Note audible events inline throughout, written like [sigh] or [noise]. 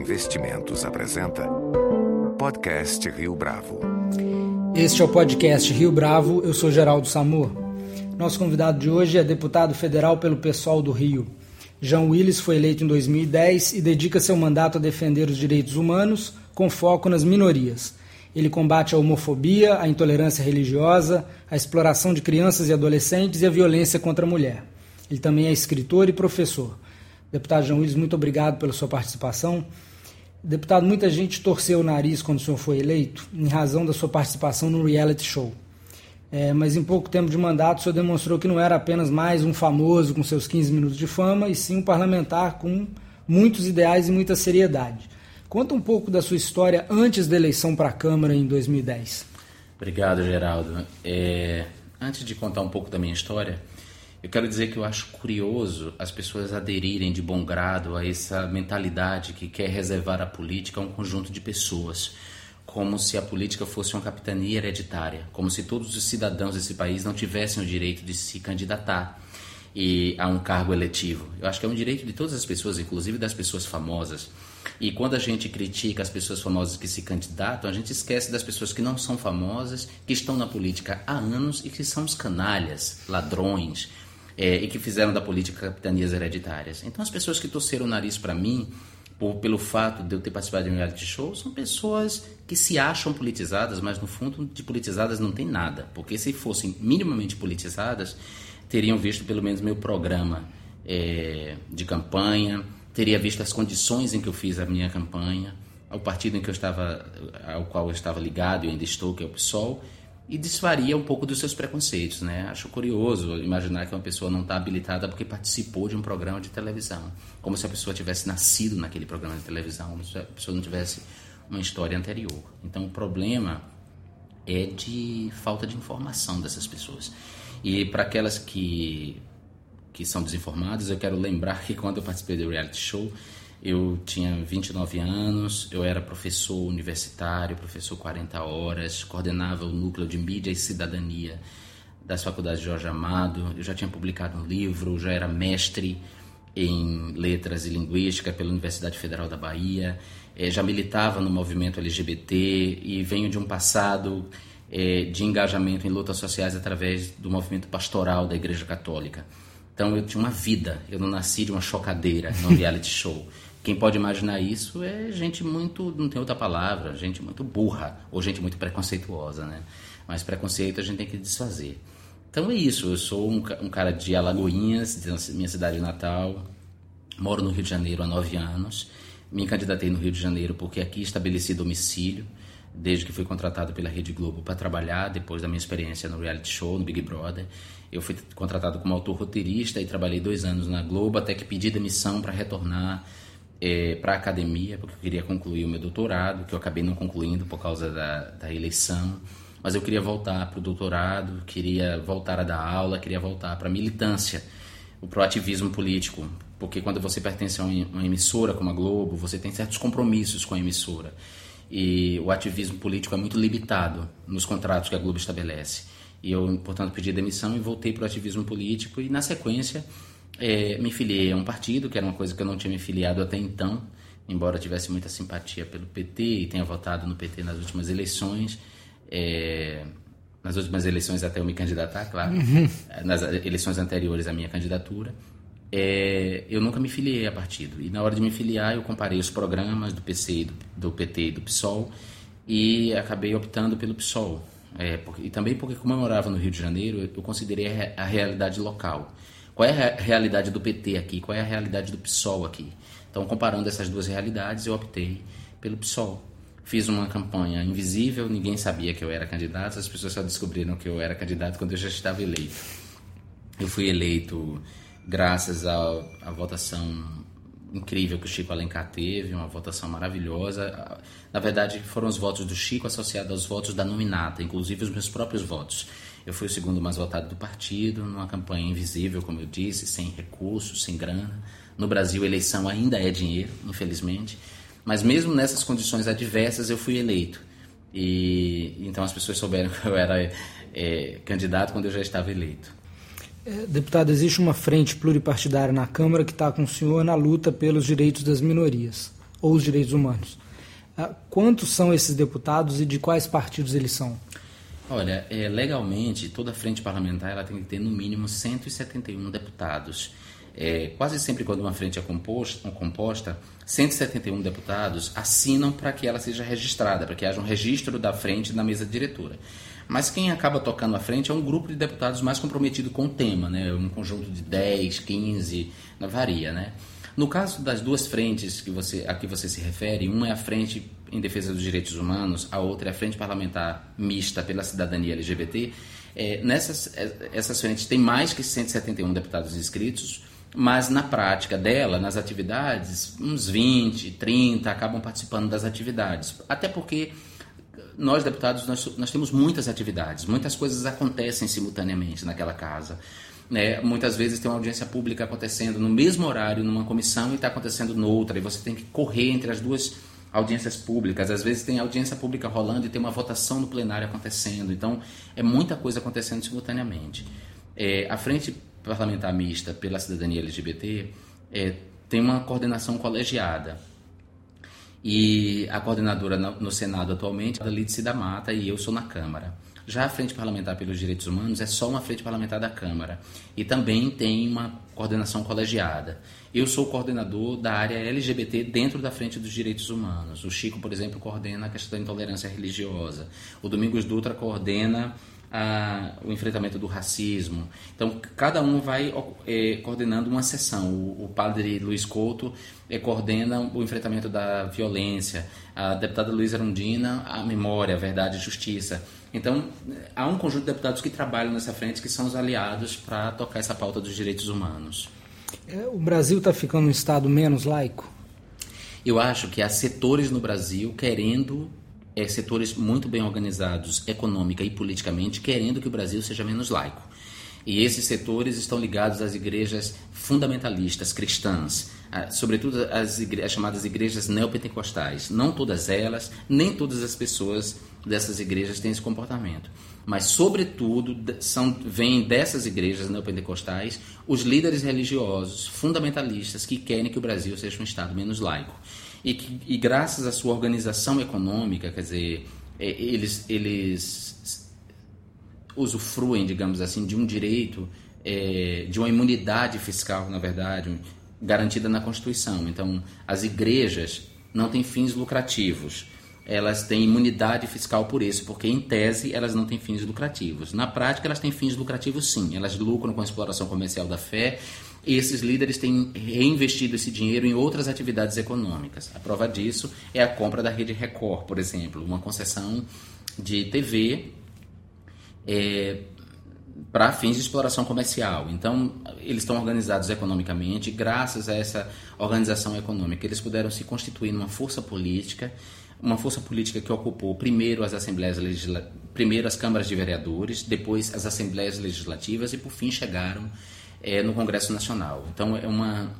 Investimentos apresenta Podcast Rio Bravo. Este é o podcast Rio Bravo, eu sou Geraldo Samor. Nosso convidado de hoje é deputado federal pelo PSOL do Rio. João Willis foi eleito em 2010 e dedica seu mandato a defender os direitos humanos, com foco nas minorias. Ele combate a homofobia, a intolerância religiosa, a exploração de crianças e adolescentes e a violência contra a mulher. Ele também é escritor e professor. Deputado João Willis, muito obrigado pela sua participação. Deputado, muita gente torceu o nariz quando o senhor foi eleito, em razão da sua participação no reality show. É, mas em pouco tempo de mandato, o senhor demonstrou que não era apenas mais um famoso com seus 15 minutos de fama, e sim um parlamentar com muitos ideais e muita seriedade. Conta um pouco da sua história antes da eleição para a Câmara em 2010. Obrigado, Geraldo. É, antes de contar um pouco da minha história, eu quero dizer que eu acho curioso as pessoas aderirem de bom grado a essa mentalidade que quer reservar a política a um conjunto de pessoas, como se a política fosse uma capitania hereditária, como se todos os cidadãos desse país não tivessem o direito de se candidatar e a um cargo eletivo. Eu acho que é um direito de todas as pessoas, inclusive das pessoas famosas. E quando a gente critica as pessoas famosas que se candidatam, a gente esquece das pessoas que não são famosas, que estão na política há anos e que são os canalhas, ladrões, é, e que fizeram da política capitanias hereditárias. Então, as pessoas que torceram o nariz para mim, por, pelo fato de eu ter participado de um reality show, são pessoas que se acham politizadas, mas no fundo de politizadas não tem nada. Porque se fossem minimamente politizadas, teriam visto pelo menos meu programa é, de campanha, teria visto as condições em que eu fiz a minha campanha, ao partido em que eu estava, ao qual eu estava ligado e ainda estou, que é o PSOL, e desfaria um pouco dos seus preconceitos, né? Acho curioso imaginar que uma pessoa não está habilitada porque participou de um programa de televisão, como se a pessoa tivesse nascido naquele programa de televisão, como se a pessoa não tivesse uma história anterior. Então, o problema é de falta de informação dessas pessoas. E para aquelas que que são desinformadas, eu quero lembrar [laughs] que quando eu participei do reality show, eu tinha 29 anos, eu era professor universitário, professor 40 horas, coordenava o núcleo de mídia e cidadania das faculdades de Jorge Amado. Eu já tinha publicado um livro, já era mestre em letras e linguística pela Universidade Federal da Bahia, eh, já militava no movimento LGBT e venho de um passado eh, de engajamento em lutas sociais através do movimento pastoral da Igreja Católica. Então eu tinha uma vida, eu não nasci de uma chocadeira, num reality show. [laughs] Quem pode imaginar isso é gente muito, não tem outra palavra, gente muito burra ou gente muito preconceituosa, né? Mas preconceito a gente tem que desfazer. Então é isso, eu sou um, um cara de Alagoinhas, de minha cidade natal, moro no Rio de Janeiro há nove anos, me candidatei no Rio de Janeiro porque aqui estabeleci domicílio, desde que fui contratado pela Rede Globo para trabalhar, depois da minha experiência no reality show, no Big Brother. Eu fui contratado como autor roteirista e trabalhei dois anos na Globo, até que pedi demissão para retornar é, para a academia, porque eu queria concluir o meu doutorado, que eu acabei não concluindo por causa da, da eleição. Mas eu queria voltar para o doutorado, queria voltar a dar aula, queria voltar para a militância, para o ativismo político. Porque quando você pertence a uma emissora como a Globo, você tem certos compromissos com a emissora. E o ativismo político é muito limitado nos contratos que a Globo estabelece. E eu, portanto, pedi demissão e voltei para o ativismo político. E, na sequência, é, me filiei a um partido, que era uma coisa que eu não tinha me filiado até então, embora tivesse muita simpatia pelo PT e tenha votado no PT nas últimas eleições. É, nas últimas eleições até eu me candidatar, claro. Uhum. Nas eleições anteriores à minha candidatura. É, eu nunca me filiei a partido. E na hora de me filiar, eu comparei os programas do PC, do, do PT e do PSOL e acabei optando pelo PSOL. É, porque, e também porque, como eu morava no Rio de Janeiro, eu considerei a, a realidade local. Qual é a realidade do PT aqui? Qual é a realidade do PSOL aqui? Então, comparando essas duas realidades, eu optei pelo PSOL. Fiz uma campanha invisível, ninguém sabia que eu era candidato, as pessoas só descobriram que eu era candidato quando eu já estava eleito. Eu fui eleito graças à, à votação incrível que o Chico Alencar teve, uma votação maravilhosa. Na verdade, foram os votos do Chico associados aos votos da nominata, inclusive os meus próprios votos. Eu fui o segundo mais votado do partido, numa campanha invisível, como eu disse, sem recursos, sem grana. No Brasil, eleição ainda é dinheiro, infelizmente. Mas mesmo nessas condições adversas, eu fui eleito. E então as pessoas souberam [laughs] que eu era é, candidato quando eu já estava eleito. É, deputado, existe uma frente pluripartidária na Câmara que está com o senhor na luta pelos direitos das minorias. ou os direitos humanos. Uh, quantos são esses deputados e de quais partidos eles são? Olha, é, legalmente, toda frente parlamentar ela tem que ter no mínimo 171 deputados. É, quase sempre quando uma frente é composta, composta 171 deputados assinam para que ela seja registrada, para que haja um registro da frente na mesa diretora. Mas quem acaba tocando a frente é um grupo de deputados mais comprometido com o tema, né? um conjunto de 10, 15, varia. Né? No caso das duas frentes que você, a que você se refere, uma é a frente em defesa dos direitos humanos, a outra é a frente parlamentar mista pela cidadania LGBT. É, nessas é, essas frentes tem mais que 171 deputados inscritos, mas na prática dela, nas atividades, uns 20, 30 acabam participando das atividades. Até porque nós, deputados, nós, nós temos muitas atividades, muitas coisas acontecem simultaneamente naquela casa. Né? Muitas vezes tem uma audiência pública acontecendo no mesmo horário numa comissão e está acontecendo noutra, e você tem que correr entre as duas audiências públicas. Às vezes tem audiência pública rolando e tem uma votação no plenário acontecendo. Então, é muita coisa acontecendo simultaneamente. É, a Frente Parlamentar Mista pela Cidadania LGBT é, tem uma coordenação colegiada. E a coordenadora no Senado atualmente é a Lídice da Mata e eu sou na Câmara. Já a Frente Parlamentar pelos Direitos Humanos é só uma frente parlamentar da Câmara e também tem uma coordenação colegiada. Eu sou coordenador da área LGBT dentro da Frente dos Direitos Humanos. O Chico, por exemplo, coordena a questão da intolerância religiosa. O Domingos Dutra coordena a, o enfrentamento do racismo. Então, cada um vai é, coordenando uma sessão. O, o padre Luiz Couto é, coordena o enfrentamento da violência, a deputada Luísa Arundina, a memória, a verdade e justiça. Então, há um conjunto de deputados que trabalham nessa frente que são os aliados para tocar essa pauta dos direitos humanos. É, o Brasil está ficando um Estado menos laico? Eu acho que há setores no Brasil querendo é, setores muito bem organizados econômica e politicamente, querendo que o Brasil seja menos laico. E esses setores estão ligados às igrejas fundamentalistas cristãs, sobretudo as, igre as chamadas igrejas neopentecostais. Não todas elas, nem todas as pessoas dessas igrejas têm esse comportamento. Mas, sobretudo, são, vêm dessas igrejas neopentecostais os líderes religiosos fundamentalistas que querem que o Brasil seja um Estado menos laico e, que, e graças à sua organização econômica, quer dizer, é, eles, eles usufruem, digamos assim, de um direito, é, de uma imunidade fiscal, na verdade, garantida na Constituição. Então, as igrejas não têm fins lucrativos. Elas têm imunidade fiscal por isso, porque em tese elas não têm fins lucrativos. Na prática, elas têm fins lucrativos sim. Elas lucram com a exploração comercial da fé e esses líderes têm reinvestido esse dinheiro em outras atividades econômicas. A prova disso é a compra da Rede Record, por exemplo, uma concessão de TV é, para fins de exploração comercial. Então, eles estão organizados economicamente, graças a essa organização econômica, eles puderam se constituir numa força política, uma força política que ocupou primeiro as assembleias legislativas, primeiro as câmaras de vereadores, depois as assembleias legislativas e por fim chegaram é, no Congresso Nacional. Então é uma,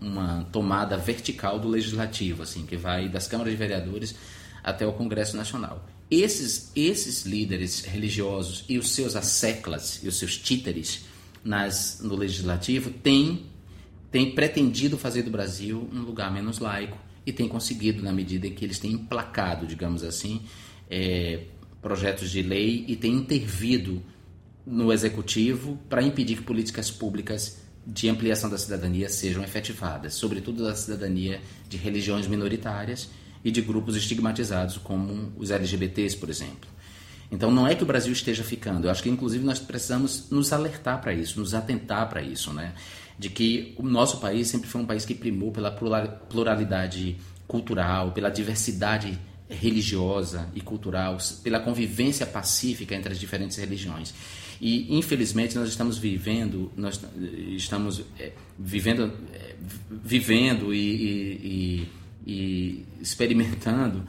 uma tomada vertical do legislativo, assim, que vai das câmaras de vereadores até o Congresso Nacional. Esses, esses líderes religiosos e os seus asseclas e os seus títeres nas, no legislativo têm, têm pretendido fazer do Brasil um lugar menos laico e têm conseguido na medida em que eles têm emplacado, digamos assim, é, projetos de lei e têm intervido no executivo para impedir que políticas públicas de ampliação da cidadania sejam efetivadas, sobretudo da cidadania de religiões minoritárias e de grupos estigmatizados como os LGBTs, por exemplo. Então não é que o Brasil esteja ficando, eu acho que inclusive nós precisamos nos alertar para isso, nos atentar para isso, né? De que o nosso país sempre foi um país que primou pela pluralidade cultural, pela diversidade religiosa e cultural, pela convivência pacífica entre as diferentes religiões. E infelizmente nós estamos vivendo, nós estamos é, vivendo, é, vivendo e, e, e, experimentando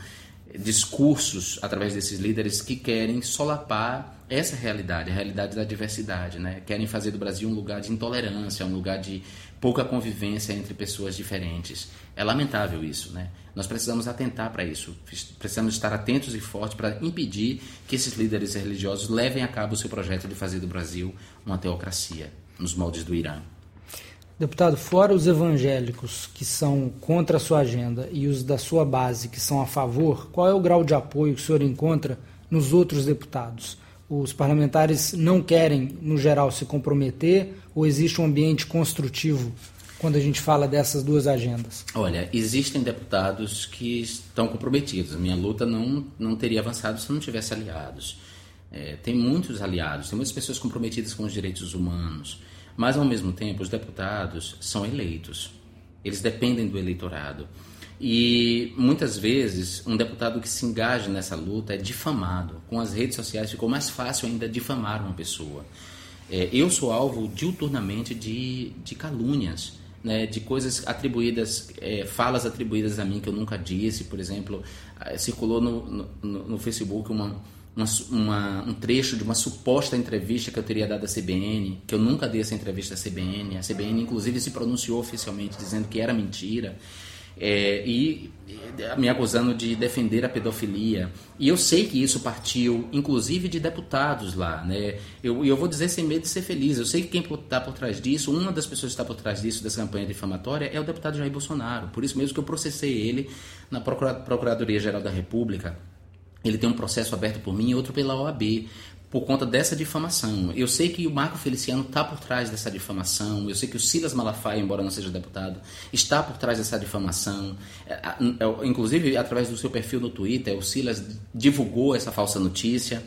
discursos através desses líderes que querem solapar essa realidade, a realidade da diversidade, né? Querem fazer do Brasil um lugar de intolerância, um lugar de pouca convivência entre pessoas diferentes. É lamentável isso, né? Nós precisamos atentar para isso, precisamos estar atentos e fortes para impedir que esses líderes religiosos levem a cabo o seu projeto de fazer do Brasil uma teocracia, nos moldes do Irã. Deputado, fora os evangélicos que são contra a sua agenda e os da sua base que são a favor, qual é o grau de apoio que o senhor encontra nos outros deputados? Os parlamentares não querem, no geral, se comprometer ou existe um ambiente construtivo quando a gente fala dessas duas agendas? Olha, existem deputados que estão comprometidos. Minha luta não, não teria avançado se não tivesse aliados. É, tem muitos aliados, tem muitas pessoas comprometidas com os direitos humanos, mas ao mesmo tempo os deputados são eleitos. Eles dependem do eleitorado. E muitas vezes um deputado que se engaja nessa luta é difamado. Com as redes sociais ficou mais fácil ainda difamar uma pessoa. É, eu sou alvo diuturnamente de, de calúnias né, de coisas atribuídas, é, falas atribuídas a mim que eu nunca disse. Por exemplo, eh, circulou no, no, no Facebook uma, uma, uma, um trecho de uma suposta entrevista que eu teria dado à CBN, que eu nunca dei essa entrevista à CBN. A CBN, inclusive, se pronunciou oficialmente dizendo que era mentira é, e me acusando de defender a pedofilia. E eu sei que isso partiu, inclusive, de deputados lá. Né? Eu, eu vou dizer sem medo de ser feliz. Eu sei que quem está por trás disso, uma das pessoas que está por trás disso, dessa campanha difamatória, é o deputado Jair Bolsonaro. Por isso mesmo que eu processei ele na Procuradoria-Geral da República. Ele tem um processo aberto por mim e outro pela OAB, por conta dessa difamação. Eu sei que o Marco Feliciano está por trás dessa difamação, eu sei que o Silas Malafaia, embora não seja deputado, está por trás dessa difamação. É, é, inclusive, através do seu perfil no Twitter, o Silas divulgou essa falsa notícia.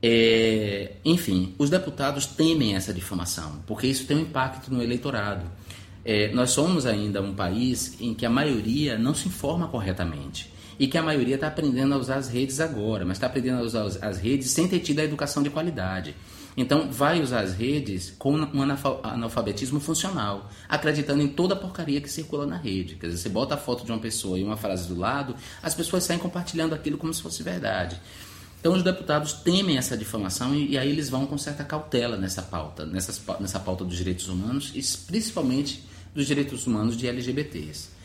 É, enfim, os deputados temem essa difamação, porque isso tem um impacto no eleitorado. É, nós somos ainda um país em que a maioria não se informa corretamente e que a maioria está aprendendo a usar as redes agora, mas está aprendendo a usar as redes sem ter tido a educação de qualidade. Então, vai usar as redes com um analfabetismo funcional, acreditando em toda a porcaria que circula na rede. Quer dizer, você bota a foto de uma pessoa e uma frase do lado, as pessoas saem compartilhando aquilo como se fosse verdade. Então, os deputados temem essa difamação e, e aí eles vão com certa cautela nessa pauta, nessa pauta dos direitos humanos principalmente dos direitos humanos de LGBTs.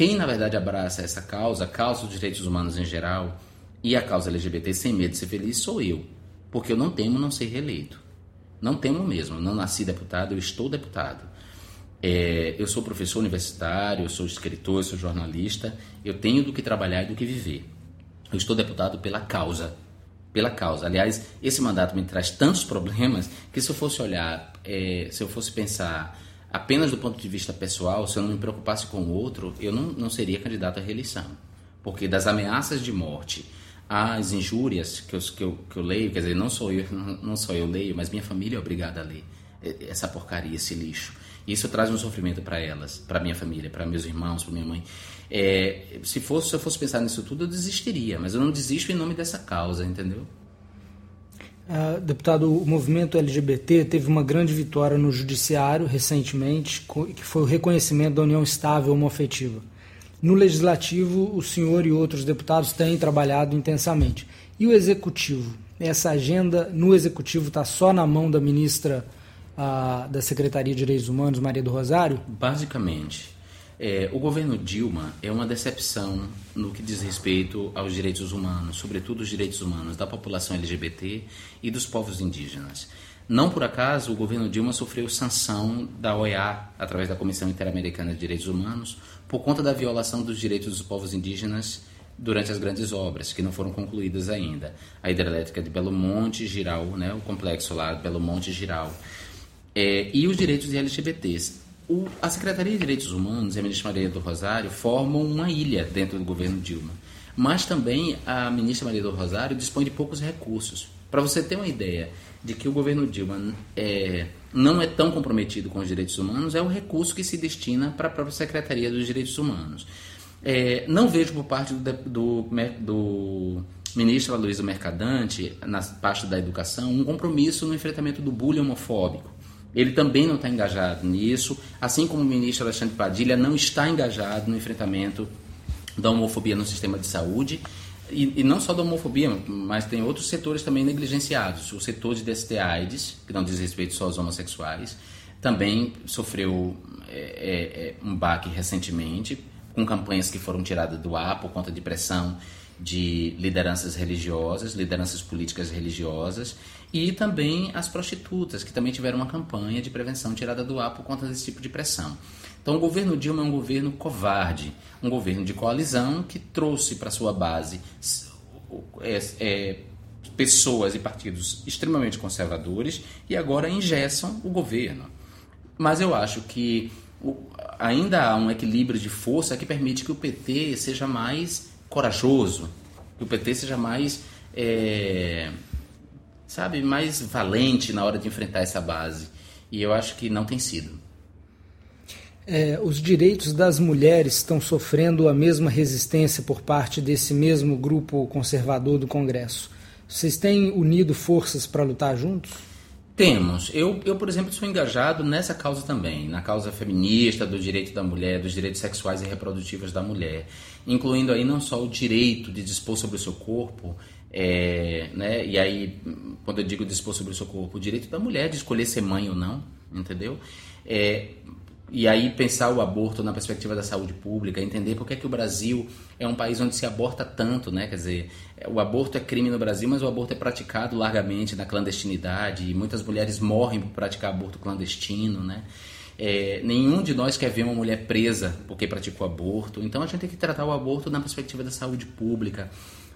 Quem, na verdade, abraça essa causa, a causa dos direitos humanos em geral e a causa LGBT sem medo de ser feliz, sou eu. Porque eu não temo não ser reeleito. Não temo mesmo. Não nasci deputado, eu estou deputado. É, eu sou professor universitário, eu sou escritor, eu sou jornalista. Eu tenho do que trabalhar e do que viver. Eu estou deputado pela causa. Pela causa. Aliás, esse mandato me traz tantos [laughs] problemas que se eu fosse olhar, é, se eu fosse pensar apenas do ponto de vista pessoal, se eu não me preocupasse com o outro, eu não, não seria candidato à reeleição. Porque das ameaças de morte às injúrias que eu, que eu, que eu leio, quer dizer, não sou, eu, não só eu leio, mas minha família é obrigada a ler essa porcaria, esse lixo. Isso traz um sofrimento para elas, para minha família, para meus irmãos, para minha mãe. É, se, fosse, se eu fosse pensar nisso tudo, eu desistiria, mas eu não desisto em nome dessa causa, entendeu? Uh, deputado, o movimento LGBT teve uma grande vitória no judiciário recentemente, que foi o reconhecimento da união estável homoafetiva. No legislativo, o senhor e outros deputados têm trabalhado intensamente. E o executivo? Essa agenda no executivo está só na mão da ministra uh, da Secretaria de Direitos Humanos, Maria do Rosário? Basicamente. É, o governo Dilma é uma decepção no que diz respeito aos direitos humanos, sobretudo os direitos humanos da população LGBT e dos povos indígenas. Não por acaso o governo Dilma sofreu sanção da OEA, através da Comissão Interamericana de Direitos Humanos, por conta da violação dos direitos dos povos indígenas durante as grandes obras, que não foram concluídas ainda. A hidrelétrica de Belo Monte, Giral, né, o complexo lá, Belo Monte, Giral. É, e os direitos de LGBTs. O, a Secretaria de Direitos Humanos e a ministra Maria do Rosário formam uma ilha dentro do governo Dilma. Mas também a ministra Maria do Rosário dispõe de poucos recursos. Para você ter uma ideia de que o governo Dilma é, não é tão comprometido com os direitos humanos, é o recurso que se destina para a própria Secretaria dos Direitos Humanos. É, não vejo por parte do, do, do ministro Aloysio Mercadante, na parte da educação, um compromisso no enfrentamento do bullying homofóbico. Ele também não está engajado nisso, assim como o ministro Alexandre Padilha não está engajado no enfrentamento da homofobia no sistema de saúde. E, e, não só da homofobia, mas tem outros setores também negligenciados. O setor de DST-AIDS, que não diz respeito só aos homossexuais, também sofreu é, é, é, um baque recentemente, com campanhas que foram tiradas do ar por conta de pressão de lideranças religiosas, lideranças políticas religiosas e também as prostitutas, que também tiveram uma campanha de prevenção tirada do ar por conta desse tipo de pressão. Então, o governo Dilma é um governo covarde, um governo de coalizão que trouxe para sua base é, é, pessoas e partidos extremamente conservadores e agora engessam o governo. Mas eu acho que ainda há um equilíbrio de força que permite que o PT seja mais corajoso, que o PT seja mais, é, sabe, mais valente na hora de enfrentar essa base. E eu acho que não tem sido. É, os direitos das mulheres estão sofrendo a mesma resistência por parte desse mesmo grupo conservador do Congresso. Vocês têm unido forças para lutar juntos? Temos. Eu, eu, por exemplo, sou engajado nessa causa também, na causa feminista, do direito da mulher, dos direitos sexuais e reprodutivos da mulher, incluindo aí não só o direito de dispor sobre o seu corpo, é, né? E aí, quando eu digo dispor sobre o seu corpo, o direito da mulher de escolher ser mãe ou não, entendeu? É, e aí pensar o aborto na perspectiva da saúde pública, entender por que, é que o Brasil é um país onde se aborta tanto, né? Quer dizer, o aborto é crime no Brasil, mas o aborto é praticado largamente na clandestinidade e muitas mulheres morrem por praticar aborto clandestino, né? É, nenhum de nós quer ver uma mulher presa porque praticou aborto. Então a gente tem que tratar o aborto na perspectiva da saúde pública.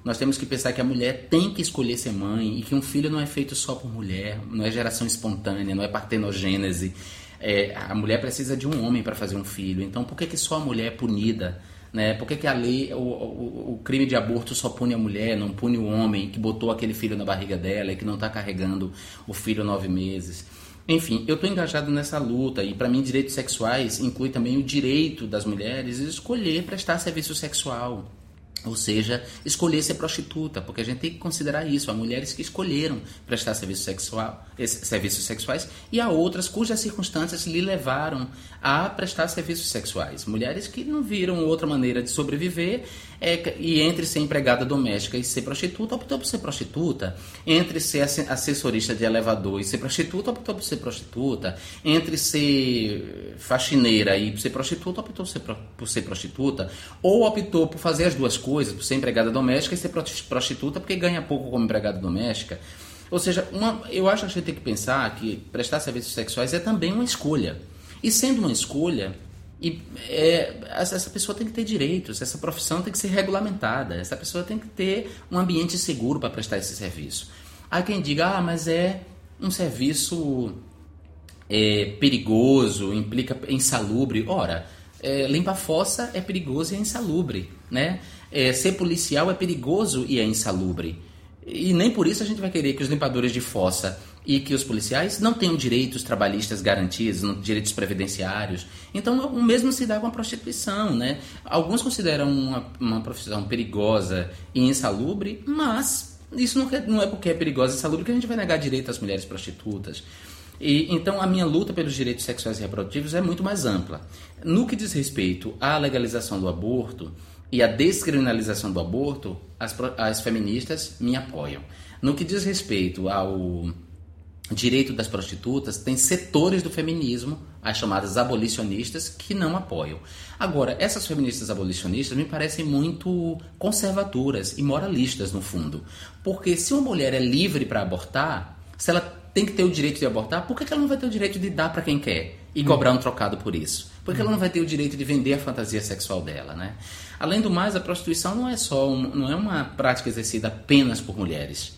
Nós temos que pensar que a mulher tem que escolher ser mãe e que um filho não é feito só por mulher, não é geração espontânea, não é partenogênese é, a mulher precisa de um homem para fazer um filho. Então, por que, que só a mulher é punida? Né? Por que, que a lei, o, o, o, crime de aborto só pune a mulher, não pune o homem que botou aquele filho na barriga dela e que não está carregando o filho nove meses? Enfim, eu estou engajado nessa luta e para mim direitos sexuais inclui também o direito das mulheres de escolher prestar serviço sexual. Ou seja, escolher ser prostituta, porque a gente tem que considerar isso. Há mulheres que escolheram prestar serviço sexual, serviços sexuais e há outras cujas circunstâncias lhe levaram a prestar serviços sexuais. Mulheres que não viram outra maneira de sobreviver é, e entre ser empregada doméstica e ser prostituta, optou por ser prostituta. Entre ser assessorista de elevador e ser prostituta, optou por ser prostituta. Entre ser faxineira e ser prostituta, optou por ser, por ser prostituta. Ou optou por fazer as duas coisas, por ser empregada doméstica e ser prostituta porque ganha pouco como empregada doméstica. Ou seja, uma, eu acho que a gente tem que pensar que prestar serviços sexuais é também uma escolha. E sendo uma escolha, e é, essa pessoa tem que ter direitos, essa profissão tem que ser regulamentada, essa pessoa tem que ter um ambiente seguro para prestar esse serviço. Há quem diga, ah, mas é um serviço é, perigoso, implica insalubre. Ora, é, limpa fossa é perigoso e é insalubre, né? É, ser policial é perigoso e é insalubre. E nem por isso a gente vai querer que os limpadores de fossa e que os policiais não tenham direitos trabalhistas garantidos, direitos previdenciários. Então, o mesmo se dá com a prostituição, né? Alguns consideram uma, uma profissão perigosa e insalubre, mas isso não, não é porque é perigosa e insalubre que a gente vai negar direito às mulheres prostitutas. E, então, a minha luta pelos direitos sexuais e reprodutivos é muito mais ampla. No que diz respeito à legalização do aborto e à descriminalização do aborto, as, as feministas me apoiam. No que diz respeito ao direito das prostitutas, tem setores do feminismo, as chamadas abolicionistas, que não apoiam. Agora, essas feministas abolicionistas me parecem muito conservadoras e moralistas, no fundo. Porque se uma mulher é livre para abortar, se ela tem que ter o direito de abortar, por que ela não vai ter o direito de dar para quem quer e hum. cobrar um trocado por isso? Por que ela não vai ter o direito de vender a fantasia sexual dela, né? Além do mais, a prostituição não é só um, não é uma prática exercida apenas por mulheres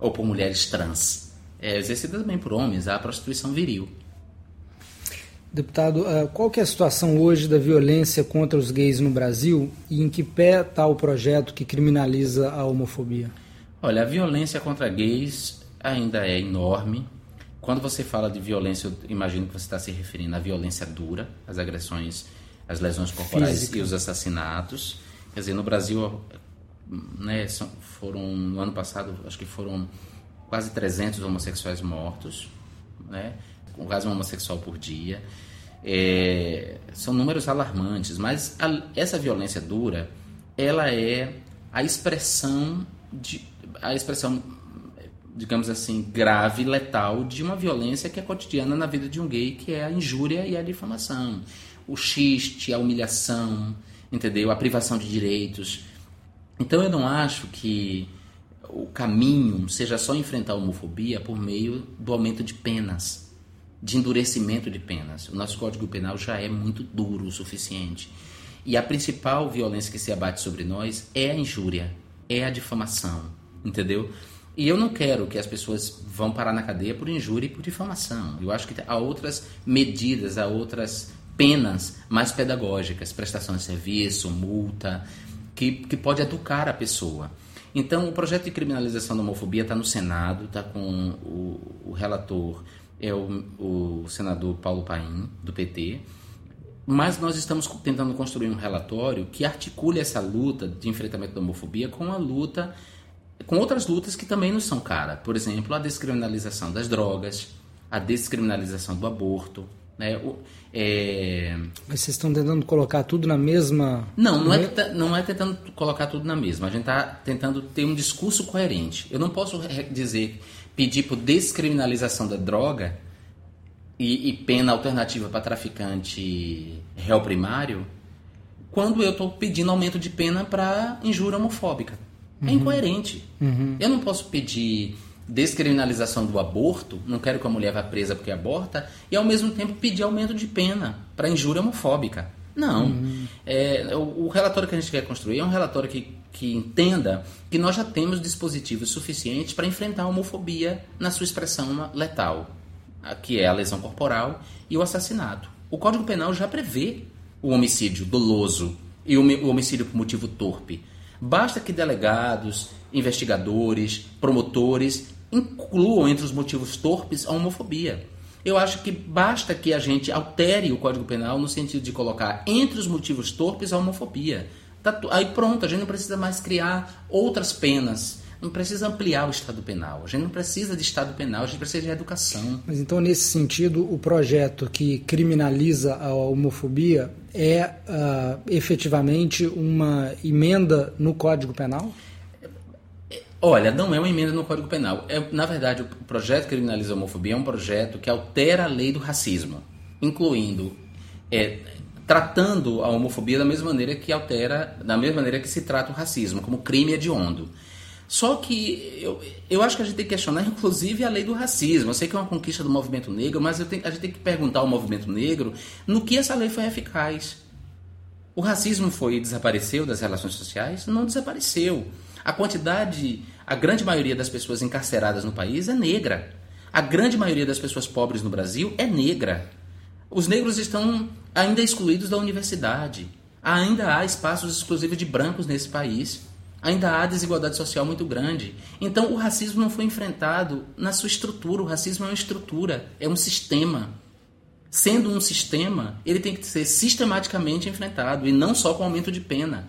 ou por mulheres trans é exercida também por homens, a prostituição viril. Deputado, ah, qual que é a situação hoje da violência contra os gays no Brasil e em que pé está o projeto que criminaliza a homofobia? Olha, a violência contra gays ainda é enorme. Quando você fala de violência, eu imagino que você está se referindo à violência dura, às agressões, às lesões corporais Física. e os assassinatos. Quer dizer, no Brasil, né, foram, no ano passado, acho que foram quase 300 homossexuais mortos, né? quase um homossexual por dia. É, são números alarmantes, mas a, essa violência dura, ela é a expressão de a expressão digamos assim grave, letal de uma violência que é cotidiana na vida de um gay, que é a injúria e a difamação, o xiste, a humilhação, entendeu? A privação de direitos. Então eu não acho que o caminho seja só enfrentar a homofobia por meio do aumento de penas, de endurecimento de penas. O nosso Código Penal já é muito duro o suficiente. E a principal violência que se abate sobre nós é a injúria, é a difamação, entendeu? E eu não quero que as pessoas vão parar na cadeia por injúria e por difamação. Eu acho que há outras medidas, há outras penas mais pedagógicas, prestação de serviço, multa, que, que pode educar a pessoa. Então, o projeto de criminalização da homofobia está no Senado, está com o, o, relator, é o, o senador Paulo Paim, do PT, mas nós estamos tentando construir um relatório que articule essa luta de enfrentamento da homofobia com a luta, com outras lutas que também não são cara. Por exemplo, a descriminalização das drogas, a descriminalização do aborto, né? O, é... Mas vocês estão tentando colocar tudo na mesma. Não, não é, não é tentando colocar tudo na mesma. A gente está tentando ter um discurso coerente. Eu não posso dizer, pedir por descriminalização da droga e, e pena alternativa para traficante réu primário quando eu estou pedindo aumento de pena para injúria homofóbica. É uhum. incoerente. Uhum. Eu não posso pedir descriminalização do aborto, não quero que a mulher vá presa porque aborta, e ao mesmo tempo pedir aumento de pena para injúria homofóbica. Não. Uhum. É, o, o, relatório que a gente quer construir é um relatório que, que entenda que nós já temos dispositivos suficientes para enfrentar a homofobia na sua expressão letal, que é a lesão corporal e o assassinato. O Código Penal já prevê o homicídio doloso e o homicídio por motivo torpe. Basta que delegados, investigadores, promotores incluam entre os motivos torpes a homofobia. Eu acho que basta que a gente altere o Código Penal no sentido de colocar entre os motivos torpes a homofobia. Tá, aí pronto, a gente não precisa mais criar outras penas. Não precisa ampliar o Estado Penal. A gente não precisa de Estado Penal, a gente precisa de educação. Mas então, nesse sentido, o projeto que criminaliza a homofobia é uh, efetivamente uma emenda no Código Penal? Olha, não é uma emenda no Código Penal. É, na verdade, o projeto que criminaliza a homofobia é um projeto que altera a lei do racismo, incluindo é, tratando a homofobia da mesma maneira que altera, da mesma maneira que se trata o racismo, como crime hediondo. Só que eu, eu acho que a gente tem que questionar, [laughs] inclusive, a lei do racismo. Eu sei que é uma conquista do movimento negro, mas tenho, a gente tem que perguntar ao movimento negro no que essa lei foi eficaz. O racismo foi desapareceu das relações sociais? Não desapareceu. A quantidade, a grande maioria das pessoas encarceradas no país é negra. A grande maioria das pessoas pobres no Brasil é negra. Os negros estão ainda excluídos da universidade. Ainda há espaços exclusivos de brancos nesse país. Ainda há desigualdade social muito grande. Então, o racismo não foi enfrentado na sua estrutura. O racismo é uma estrutura, é um sistema. Sendo um sistema, ele tem que ser sistematicamente enfrentado e não só com aumento de pena.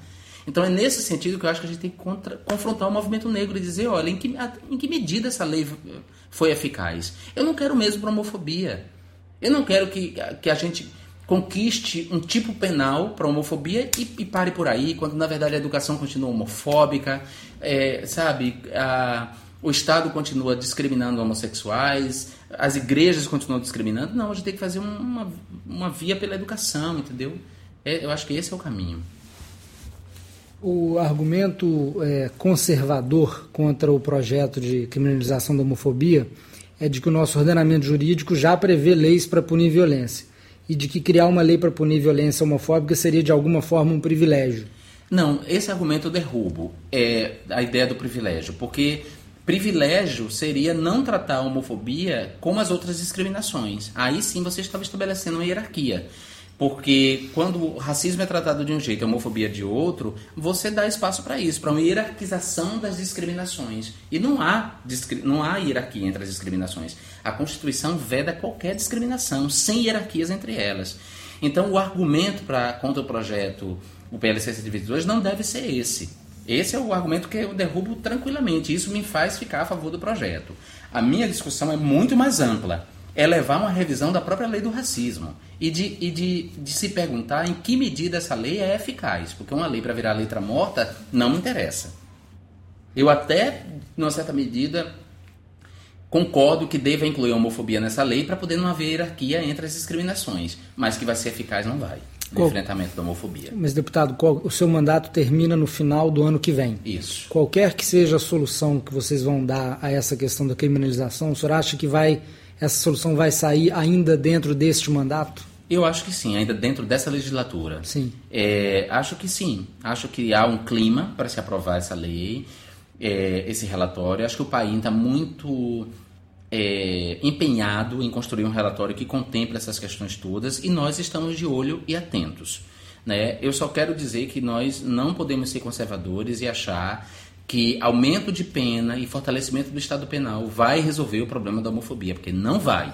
Então é nesse sentido que eu acho que a gente tem que contra, confrontar o movimento negro e dizer, olha, em que, em que medida essa lei foi eficaz? Eu não quero mesmo para homofobia. Eu não quero que, que a gente conquiste um tipo penal para homofobia e, e, pare por aí, quando na verdade a educação continua homofóbica, é, sabe? A, o Estado continua discriminando homossexuais, as igrejas continuam discriminando. Não, a gente tem que fazer uma, uma via pela educação, entendeu? É, eu acho que esse é o caminho. O argumento é, conservador contra o projeto de criminalização da homofobia é de que o nosso ordenamento jurídico já prevê leis para punir violência e de que criar uma lei para punir violência homofóbica seria de alguma forma um privilégio. Não, esse argumento eu derrubo é, a ideia do privilégio, porque privilégio seria não tratar a homofobia como as outras discriminações. Aí sim você estava estabelecendo uma hierarquia. Porque quando o racismo é tratado de um jeito e a homofobia de outro, você dá espaço para isso, para uma hierarquização das discriminações. E não há, não há hierarquia entre as discriminações. A Constituição veda qualquer discriminação, sem hierarquias entre elas. Então, o argumento pra, contra o projeto, o PLC 122, não deve ser esse. Esse é o argumento que eu derrubo tranquilamente. Isso me faz ficar a favor do projeto. A minha discussão é muito mais ampla é levar uma revisão da própria lei do racismo e de, e de, de se perguntar em que medida essa lei é eficaz, porque uma lei para virar letra morta não me interessa. Eu até, numa certa medida, Concordo que deva incluir a homofobia nessa lei para poder não haver hierarquia entre as discriminações, mas que vai ser eficaz não vai qual, enfrentamento da homofobia. Mas, deputado, qual, o seu mandato termina no final do ano que vem. Isso. Qualquer que seja a solução que vocês vão dar a essa questão da criminalização, o senhor acha que vai, essa solução vai sair ainda dentro deste mandato? Eu acho que sim, ainda dentro dessa legislatura. Sim. É, acho que sim. Acho que há um clima para se aprovar essa lei é, esse relatório. Acho que o país está muito é, empenhado em construir um relatório que contemple essas questões todas e nós estamos de olho e atentos. Né? Eu só quero dizer que nós não podemos ser conservadores e achar que aumento de pena e fortalecimento do Estado Penal vai resolver o problema da homofobia, porque não vai.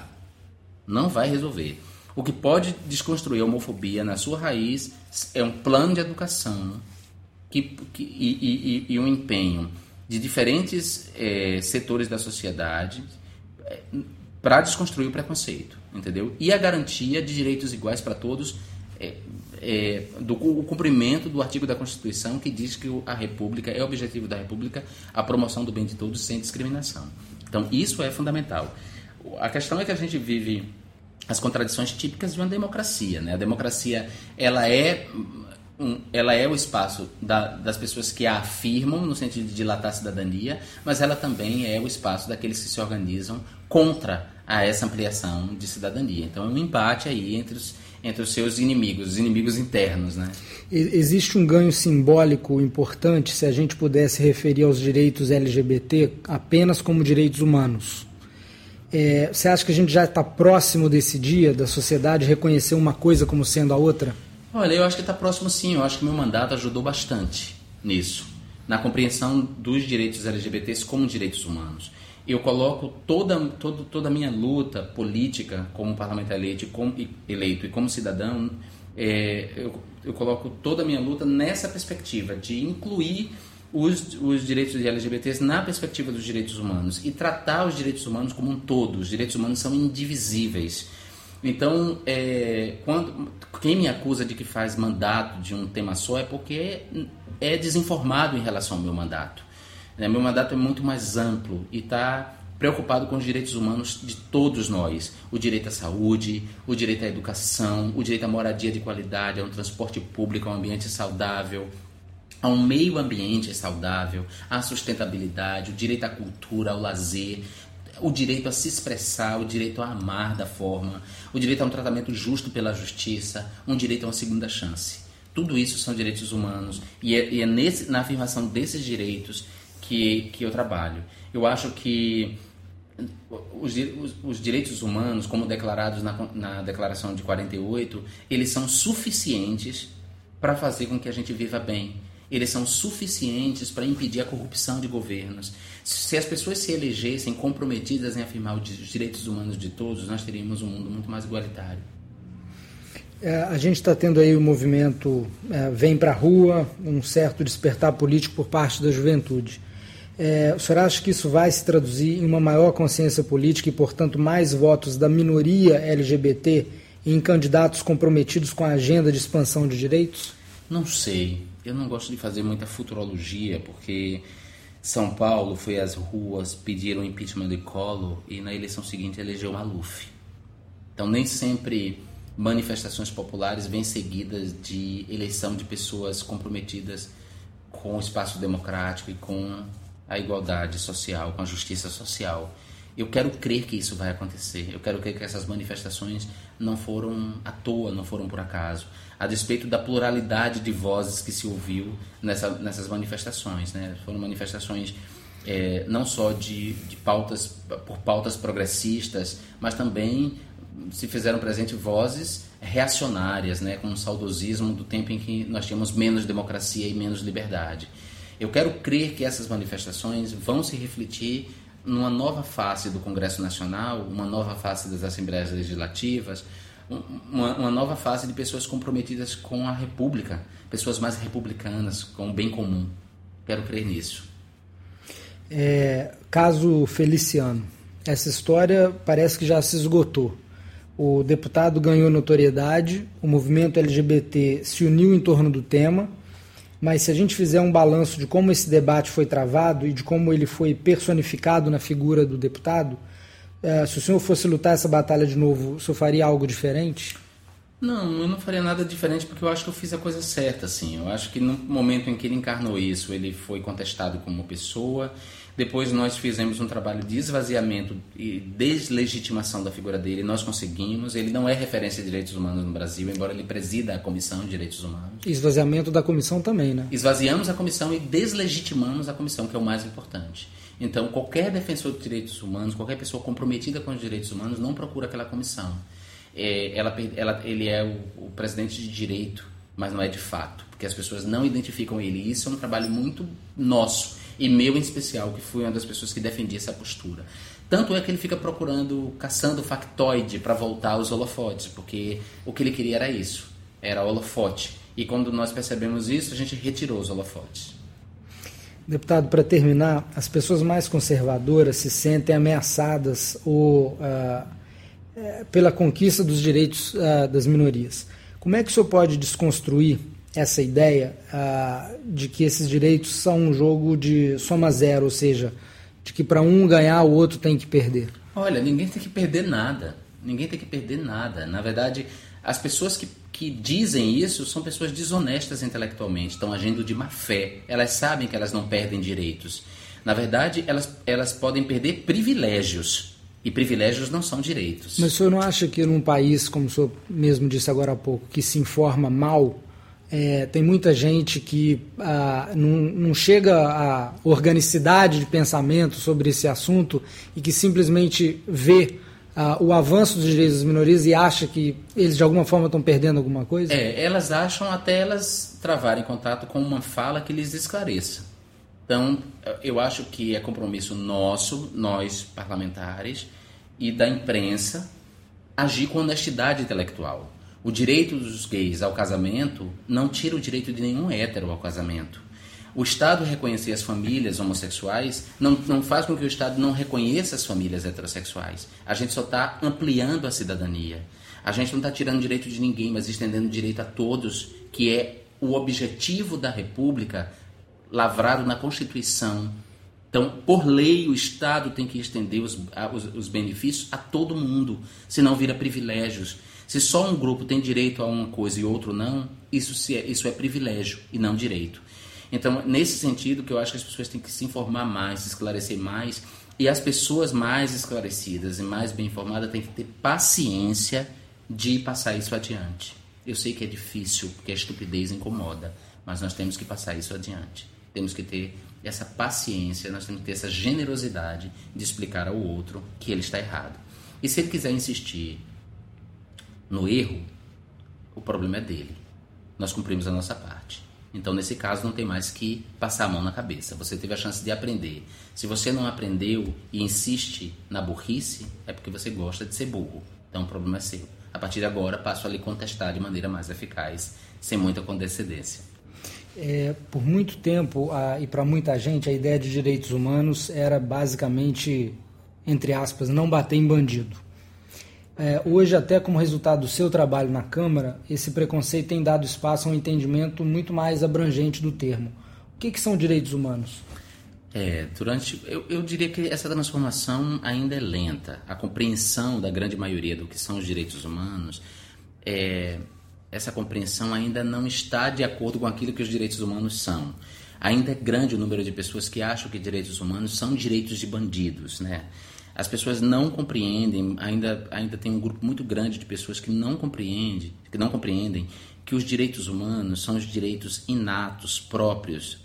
Não vai resolver. O que pode desconstruir a homofobia na sua raiz é um plano de educação que, que e, e, e um empenho de diferentes é, setores da sociedade é, para desconstruir o preconceito, entendeu? E a garantia de direitos iguais para todos, é, do o cumprimento do artigo da Constituição que diz que a República é o objetivo da República a promoção do bem de todos sem discriminação. Então isso é fundamental. A questão é que a gente vive as contradições típicas de uma democracia, né? A democracia ela é um, ela é o espaço da, das pessoas que a afirmam no sentido de dilatar a cidadania, mas ela também é o espaço daqueles que se organizam contra a essa ampliação de cidadania. Então é um embate aí entre os, entre os seus inimigos, os inimigos internos, né? Existe um ganho simbólico importante se a gente pudesse referir aos direitos LGBT apenas como direitos humanos. É, você acha que a gente já está próximo desse dia da sociedade reconhecer uma coisa como sendo a outra? Olha, eu acho que está próximo sim. Eu acho que meu mandato ajudou bastante nisso, na compreensão dos direitos LGBTs como direitos humanos. Eu coloco toda, toda, toda a minha luta política como parlamentar eleito como, eleito, e como cidadão, é, eu, eu coloco toda a minha luta nessa perspectiva de incluir os, os direitos de LGBTs na perspectiva dos direitos humanos e tratar os direitos humanos como um todo. Os direitos humanos são indivisíveis. Então, é, quando, quem me acusa de que faz mandato de um tema só é porque é desinformado em relação ao meu mandato. É, meu mandato é muito mais amplo e está preocupado com os direitos humanos de todos nós. O direito à saúde, o direito à educação, o direito à moradia de qualidade, a um transporte público, a um ambiente saudável, a um meio ambiente saudável, à sustentabilidade, o direito à cultura, ao lazer, o direito a se expressar, o direito a amar da forma, o direito a um tratamento justo pela justiça, um direito a uma segunda chance. Tudo isso são direitos humanos e é, e é nesse, na afirmação desses direitos que, que eu trabalho. Eu acho que os, os, os direitos humanos, como declarados na, na Declaração de 48, eles são suficientes para fazer com que a gente viva bem eles são suficientes para impedir a corrupção de governos. Se as pessoas se elegessem comprometidas em afirmar os direitos humanos de todos, nós teríamos um mundo muito mais igualitário. É, a gente está tendo aí o movimento é, Vem para a Rua, um certo despertar político por parte da juventude. É, o senhor acha que isso vai se traduzir em uma maior consciência política e, portanto, mais votos da minoria LGBT em candidatos comprometidos com a agenda de expansão de direitos? Não sei eu não gosto de fazer muita futurologia, porque São Paulo foi às ruas, pediram impeachment de Collor e na eleição seguinte elegeu Maluf. Então nem sempre manifestações populares vêm seguidas de eleição de pessoas comprometidas com o espaço democrático e com a igualdade social, com a justiça social. Eu quero crer que isso vai acontecer. Eu quero crer que essas manifestações não foram à toa, não foram por acaso, a despeito da pluralidade de vozes que se ouviu nessa, nessas manifestações. Né? Foram manifestações é, não só de, de pautas por pautas progressistas, mas também se fizeram presente vozes reacionárias, né, com um saudosismo do tempo em que nós tínhamos menos democracia e menos liberdade. Eu quero crer que essas manifestações vão se refletir numa nova face do Congresso Nacional, uma nova face das Assembleias Legislativas, uma, uma, nova fase de pessoas comprometidas com a República, pessoas mais republicanas, com o bem comum. Quero crer nisso. É, caso Feliciano, essa história parece que já se esgotou. O deputado ganhou notoriedade, o movimento LGBT se uniu em torno do tema, mas se a gente fizer um balanço de como esse debate foi travado e de como ele foi personificado na figura do deputado, uh, se o senhor fosse lutar essa batalha de novo, o senhor faria algo diferente? Não, eu não faria nada diferente porque eu acho que eu fiz a coisa certa, assim. Eu acho que no momento em que ele encarnou isso, ele foi contestado como pessoa. Depois nós fizemos um trabalho de esvaziamento e deslegitimação da figura dele. Nós conseguimos. Ele não é referência de direitos humanos no Brasil, embora ele presida a Comissão de Direitos Humanos. Esvaziamento da comissão também, né? Esvaziamos a comissão e deslegitimamos a comissão, que é o mais importante. Então, qualquer defensor de direitos humanos, qualquer pessoa comprometida com os direitos humanos, não procura aquela comissão é, ela, ela, ele é o, o, presidente de direito, mas não é de fato, porque as pessoas não identificam ele. E isso é um trabalho muito nosso e meu em especial, que fui uma das pessoas que defendia essa postura. Tanto é que ele fica procurando, caçando factoide para voltar aos holofotes, porque o que ele queria era isso, era holofote. E quando nós percebemos isso, a gente retirou os holofotes. Deputado, para terminar, as pessoas mais conservadoras se sentem ameaçadas ou uh, é, pela conquista dos direitos uh, das minorias. Como é que o senhor pode desconstruir essa ideia uh, de que esses direitos são um jogo de soma zero, ou seja, de que para um ganhar o outro tem que perder? Olha, ninguém tem que perder nada. Ninguém tem que perder nada. Na verdade, as pessoas que, que dizem isso são pessoas desonestas intelectualmente, estão agindo de má fé. Elas sabem que elas não perdem direitos. Na verdade, elas, elas podem perder privilégios e privilégios não são direitos. Mas o senhor não acha que num país, como o senhor mesmo disse agora há pouco, que se informa mal, é, tem muita gente que ah, não, não chega à organicidade de pensamento sobre esse assunto e que simplesmente vê ah, o avanço dos direitos das minorias e acha que eles de alguma forma estão perdendo alguma coisa? É, elas acham até elas travarem contato com uma fala que lhes esclareça. Então, eu acho que é compromisso nosso, nós parlamentares, e da imprensa agir com honestidade intelectual. O direito dos gays ao casamento não tira o direito de nenhum hétero ao casamento. O Estado reconhecer as famílias homossexuais não, não faz com que o Estado não reconheça as famílias heterossexuais. A gente só está ampliando a cidadania. A gente não está tirando direito de ninguém, mas estendendo direito a todos, que é o objetivo da República lavrado na Constituição então, por lei, o Estado tem que estender os, os, os, benefícios a todo mundo, senão vira privilégios. Se só um grupo tem direito a uma coisa e outro não, isso, é, isso é privilégio e não direito. Então, nesse sentido, que eu acho que as pessoas têm que se informar mais, se esclarecer mais, e as pessoas mais esclarecidas e mais bem informadas têm que ter paciência de passar isso adiante. Eu sei que é difícil, porque a estupidez incomoda, mas nós temos que passar isso adiante. Temos que ter essa paciência, nós temos que ter essa generosidade de explicar ao outro que ele está errado. E se ele quiser insistir no erro, o problema é dele. Nós cumprimos a nossa parte. Então, nesse caso, não tem mais que passar a mão na cabeça. Você teve a chance de aprender. Se você não aprendeu e insiste na burrice, é porque você gosta de ser burro. Então, o problema é seu. A partir de agora, passo a lhe contestar de maneira mais eficaz, sem muita condescendência. É, por muito tempo a, e para muita gente a ideia de direitos humanos era basicamente, entre aspas, não bater em bandido. É, hoje, até como resultado do seu trabalho na Câmara, esse preconceito tem dado espaço a um entendimento muito mais abrangente do termo. O que, que são direitos humanos? É, durante, eu, eu diria que essa transformação ainda é lenta. A compreensão da grande maioria do que são os direitos humanos é, essa compreensão ainda não está de acordo com aquilo que os direitos humanos são. Ainda é grande o número de pessoas que acham que direitos humanos são direitos de bandidos, né? As pessoas não compreendem, ainda, ainda tem um grupo muito grande de pessoas que não compreendem, que não compreendem que os direitos humanos são os direitos inatos, próprios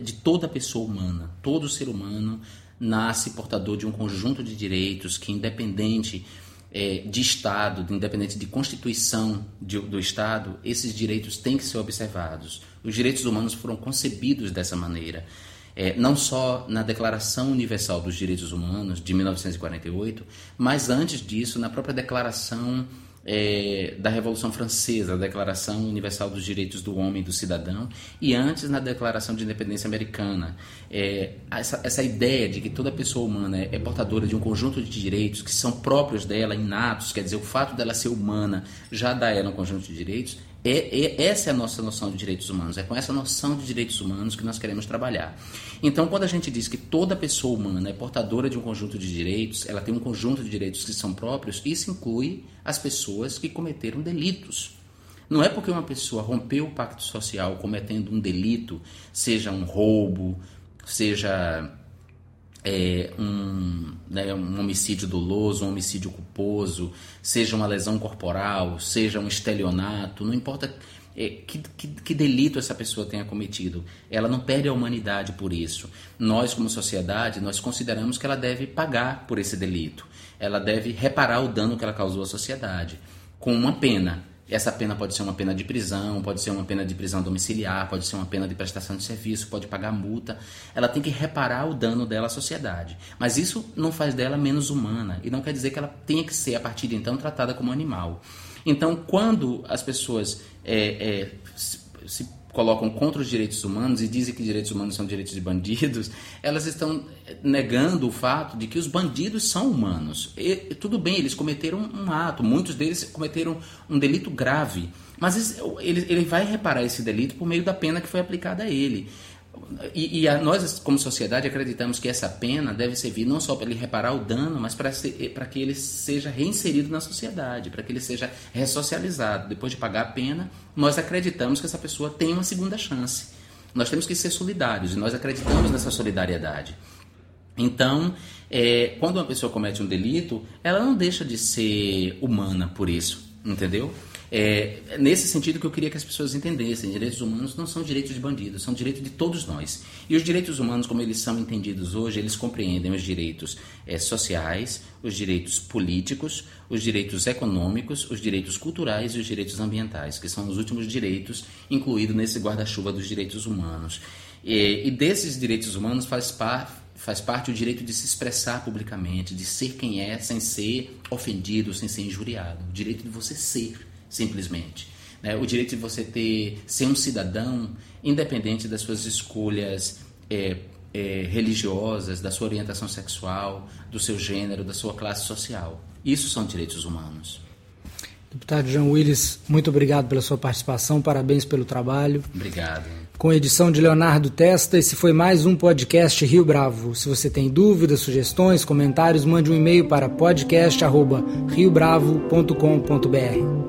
de toda pessoa humana. Todo ser humano nasce portador de um conjunto de direitos que, independente é, de Estado, de independente de constituição de, do Estado, esses direitos têm que ser observados. Os direitos humanos foram concebidos dessa maneira. É, não só na Declaração Universal dos Direitos Humanos de 1948, mas antes disso, na própria Declaração é, da Revolução Francesa, a Declaração Universal dos Direitos do Homem e do Cidadão, e antes na Declaração de Independência Americana. É, essa, essa, ideia de que toda pessoa humana é, é, portadora de um conjunto de direitos que são próprios dela, inatos, quer dizer, o fato dela ser humana já dá a ela um conjunto de direitos, É, é, essa é a nossa noção de direitos humanos, é com essa noção de direitos humanos que nós queremos trabalhar. Então, quando a gente diz que toda pessoa humana é portadora de um conjunto de direitos, ela tem um conjunto de direitos que são próprios, isso inclui as pessoas que cometeram delitos. Não é porque uma pessoa rompeu o pacto social cometendo um delito, seja um roubo, seja é, um, né, um homicídio doloso, um homicídio culposo, seja uma lesão corporal, seja um estelionato, não importa é, que, que, que, delito essa pessoa tenha cometido, ela não perde a humanidade por isso. Nós, como sociedade, nós consideramos que ela deve pagar por esse delito, ela deve reparar o dano que ela causou à sociedade, com uma pena. Essa pena pode ser uma pena de prisão, pode ser uma pena de prisão domiciliar, pode ser uma pena de prestação de serviço, pode pagar multa. Ela tem que reparar o dano dela à sociedade. Mas isso não faz dela menos humana e não quer dizer que ela tenha que ser, a partir de então, tratada como animal. Então, quando as pessoas é, é, se colocam contra os direitos humanos e dizem que direitos humanos são direitos de bandidos, elas estão negando o fato de que os bandidos são humanos. E, tudo bem, eles cometeram um ato, muitos deles cometeram um delito grave, mas ele, ele vai reparar esse delito por meio da pena que foi aplicada a ele. E, e a, nós, como sociedade, acreditamos que essa pena deve servir não só para ele reparar o dano, mas para, que ele seja reinserido na sociedade, para que ele seja ressocializado. Depois de pagar a pena, nós acreditamos que essa pessoa tem uma segunda chance. Nós temos que ser solidários e nós acreditamos nessa solidariedade. Então, é, quando uma pessoa comete um delito, ela não deixa de ser humana por isso, entendeu? É, nesse sentido que eu queria que as pessoas entendessem, direitos humanos não são direitos de bandidos, são direitos de todos nós. E os direitos humanos, como eles são entendidos hoje, eles compreendem os direitos é, sociais, os direitos políticos, os direitos econômicos, os direitos culturais e os direitos ambientais, que são os últimos direitos incluídos nesse guarda-chuva dos direitos humanos. E, e desses direitos humanos faz parte faz parte o direito de se expressar publicamente, de ser quem é, sem ser ofendido, sem ser injuriado. O direito de você ser simplesmente. Né? O direito de você ter ser um cidadão independente das suas escolhas é, é, religiosas, da sua orientação sexual, do seu gênero, da sua classe social. Isso são direitos humanos. Deputado Jean Willis, muito obrigado pela sua participação, parabéns pelo trabalho. Obrigado. Com edição de Leonardo Testa, esse foi mais um podcast Rio Bravo. Se você tem dúvidas, sugestões, comentários, mande um e-mail para podcast@riobravo.com.br.